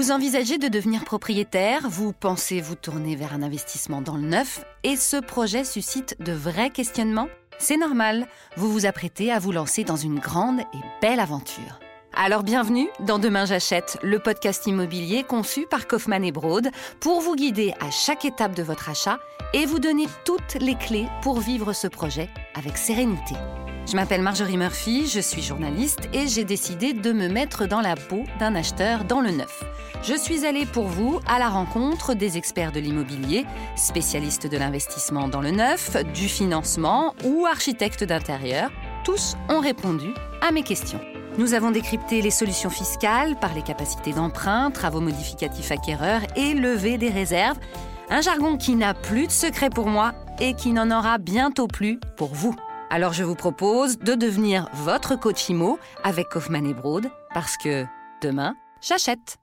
Vous envisagez de devenir propriétaire, vous pensez vous tourner vers un investissement dans le neuf, et ce projet suscite de vrais questionnements? C'est normal, vous vous apprêtez à vous lancer dans une grande et belle aventure. Alors bienvenue dans Demain j'achète, le podcast immobilier conçu par Kaufmann et Broad pour vous guider à chaque étape de votre achat et vous donner toutes les clés pour vivre ce projet avec sérénité. Je m'appelle Marjorie Murphy, je suis journaliste et j'ai décidé de me mettre dans la peau d'un acheteur dans le neuf. Je suis allée pour vous à la rencontre des experts de l'immobilier, spécialistes de l'investissement dans le neuf, du financement ou architectes d'intérieur. Tous ont répondu à mes questions. Nous avons décrypté les solutions fiscales par les capacités d'emprunt, travaux modificatifs acquéreurs et levée des réserves. Un jargon qui n'a plus de secret pour moi et qui n'en aura bientôt plus pour vous. Alors je vous propose de devenir votre coach IMO avec Kaufmann et Broad parce que demain, j'achète.